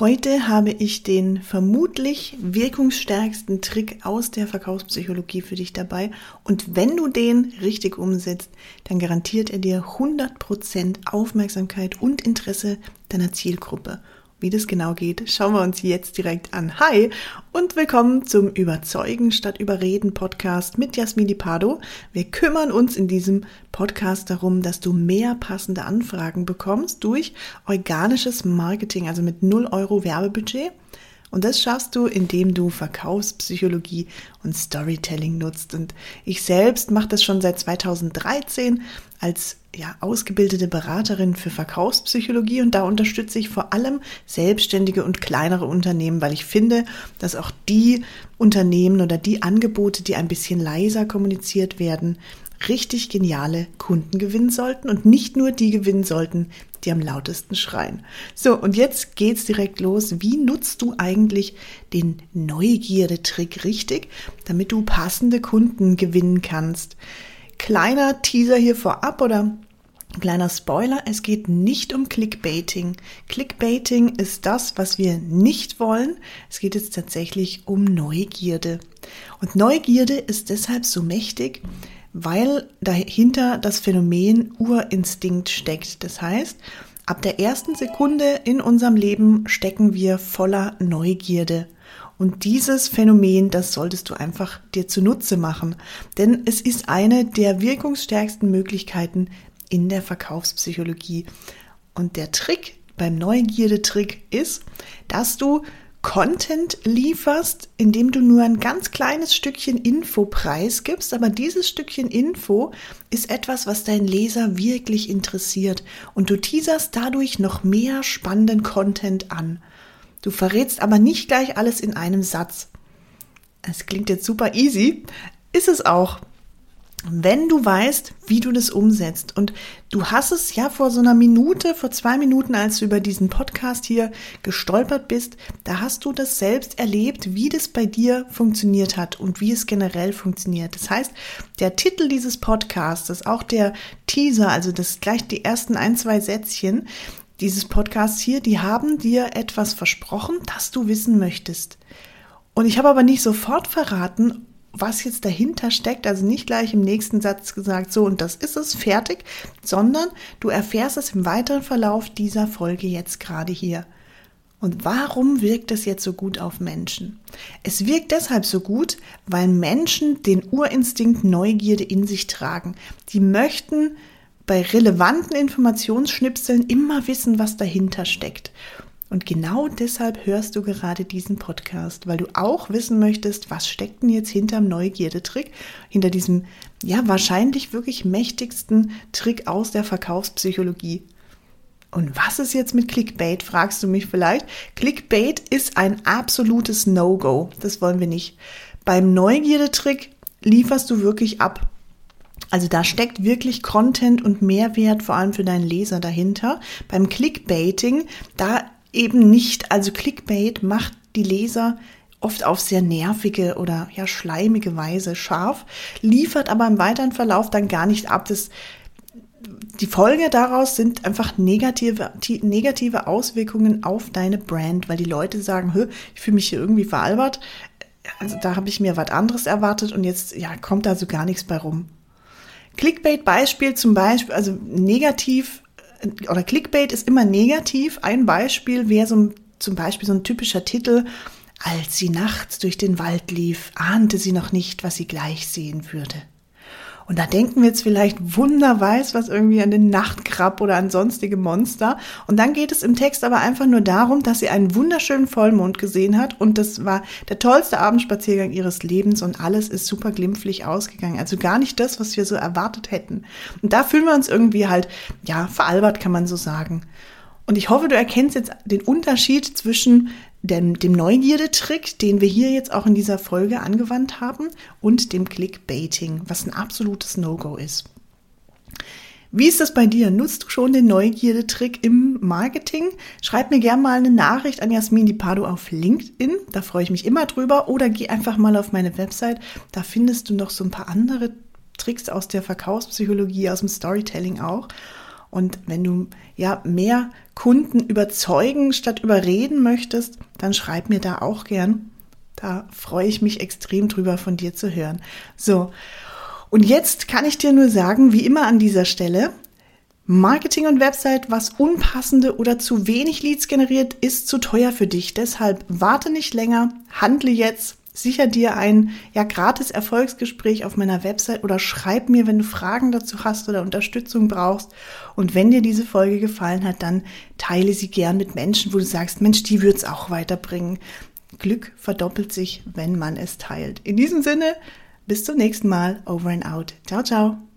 Heute habe ich den vermutlich wirkungsstärksten Trick aus der Verkaufspsychologie für dich dabei. Und wenn du den richtig umsetzt, dann garantiert er dir 100% Aufmerksamkeit und Interesse deiner Zielgruppe. Wie das genau geht, schauen wir uns jetzt direkt an. Hi und willkommen zum Überzeugen statt Überreden Podcast mit Jasmini Pardo. Wir kümmern uns in diesem Podcast darum, dass du mehr passende Anfragen bekommst durch organisches Marketing, also mit 0 Euro Werbebudget und das schaffst du, indem du Verkaufspsychologie und Storytelling nutzt. Und ich selbst mache das schon seit 2013 als ja, ausgebildete Beraterin für Verkaufspsychologie und da unterstütze ich vor allem selbstständige und kleinere Unternehmen, weil ich finde, dass auch die Unternehmen oder die Angebote, die ein bisschen leiser kommuniziert werden, richtig geniale Kunden gewinnen sollten und nicht nur die gewinnen sollten, die am lautesten schreien. So, und jetzt geht's direkt los. Wie nutzt du eigentlich den Neugierde-Trick richtig, damit du passende Kunden gewinnen kannst? Kleiner Teaser hier vorab oder Kleiner Spoiler, es geht nicht um Clickbaiting. Clickbaiting ist das, was wir nicht wollen. Es geht jetzt tatsächlich um Neugierde. Und Neugierde ist deshalb so mächtig, weil dahinter das Phänomen Urinstinkt steckt. Das heißt, ab der ersten Sekunde in unserem Leben stecken wir voller Neugierde. Und dieses Phänomen, das solltest du einfach dir zunutze machen. Denn es ist eine der wirkungsstärksten Möglichkeiten in der Verkaufspsychologie. Und der Trick beim Neugierde-Trick ist, dass du Content lieferst, indem du nur ein ganz kleines Stückchen Info preisgibst, aber dieses Stückchen Info ist etwas, was dein Leser wirklich interessiert und du teaserst dadurch noch mehr spannenden Content an. Du verrätst aber nicht gleich alles in einem Satz. Es klingt jetzt super easy, ist es auch wenn du weißt, wie du das umsetzt und du hast es ja vor so einer Minute, vor zwei Minuten, als du über diesen Podcast hier gestolpert bist, da hast du das selbst erlebt, wie das bei dir funktioniert hat und wie es generell funktioniert. Das heißt, der Titel dieses Podcasts, auch der Teaser, also das gleich die ersten ein, zwei Sätzchen dieses Podcasts hier, die haben dir etwas versprochen, das du wissen möchtest. Und ich habe aber nicht sofort verraten, was jetzt dahinter steckt, also nicht gleich im nächsten Satz gesagt, so und das ist es, fertig, sondern du erfährst es im weiteren Verlauf dieser Folge jetzt gerade hier. Und warum wirkt es jetzt so gut auf Menschen? Es wirkt deshalb so gut, weil Menschen den Urinstinkt Neugierde in sich tragen. Die möchten bei relevanten Informationsschnipseln immer wissen, was dahinter steckt. Und genau deshalb hörst du gerade diesen Podcast, weil du auch wissen möchtest, was steckt denn jetzt hinterm Neugierde-Trick, hinter diesem, ja, wahrscheinlich wirklich mächtigsten Trick aus der Verkaufspsychologie. Und was ist jetzt mit Clickbait, fragst du mich vielleicht. Clickbait ist ein absolutes No-Go. Das wollen wir nicht. Beim Neugierde-Trick lieferst du wirklich ab. Also da steckt wirklich Content und Mehrwert vor allem für deinen Leser dahinter. Beim Clickbaiting, da eben nicht. Also Clickbait macht die Leser oft auf sehr nervige oder ja schleimige Weise scharf, liefert aber im weiteren Verlauf dann gar nicht ab. Das, die Folge daraus sind einfach negative, negative Auswirkungen auf deine Brand, weil die Leute sagen, ich fühle mich hier irgendwie veralbert. Also da habe ich mir was anderes erwartet und jetzt ja, kommt da so gar nichts bei rum. Clickbait-Beispiel zum Beispiel, also negativ oder Clickbait ist immer negativ. Ein Beispiel wäre so, zum Beispiel so ein typischer Titel. Als sie nachts durch den Wald lief, ahnte sie noch nicht, was sie gleich sehen würde. Und da denken wir jetzt vielleicht Wunder weiß was irgendwie an den Nachtkrab oder an sonstige Monster. Und dann geht es im Text aber einfach nur darum, dass sie einen wunderschönen Vollmond gesehen hat und das war der tollste Abendspaziergang ihres Lebens und alles ist super glimpflich ausgegangen. Also gar nicht das, was wir so erwartet hätten. Und da fühlen wir uns irgendwie halt, ja, veralbert kann man so sagen. Und ich hoffe, du erkennst jetzt den Unterschied zwischen dem, dem Neugierde-Trick, den wir hier jetzt auch in dieser Folge angewandt haben, und dem Clickbaiting, was ein absolutes No-Go ist. Wie ist das bei dir? Nutzt du schon den Neugierde-Trick im Marketing? Schreib mir gerne mal eine Nachricht an Jasmin Di Pardo auf LinkedIn. Da freue ich mich immer drüber. Oder geh einfach mal auf meine Website. Da findest du noch so ein paar andere Tricks aus der Verkaufspsychologie, aus dem Storytelling auch. Und wenn du ja mehr Kunden überzeugen statt überreden möchtest, dann schreib mir da auch gern. Da freue ich mich extrem drüber, von dir zu hören. So. Und jetzt kann ich dir nur sagen, wie immer an dieser Stelle, Marketing und Website, was unpassende oder zu wenig Leads generiert, ist zu teuer für dich. Deshalb warte nicht länger, handle jetzt, sicher dir ein ja gratis Erfolgsgespräch auf meiner Website oder schreib mir, wenn du Fragen dazu hast oder Unterstützung brauchst. Und wenn dir diese Folge gefallen hat, dann teile sie gern mit Menschen, wo du sagst, Mensch, die wird's auch weiterbringen. Glück verdoppelt sich, wenn man es teilt. In diesem Sinne, bis zum nächsten Mal. Over and out. Ciao, ciao.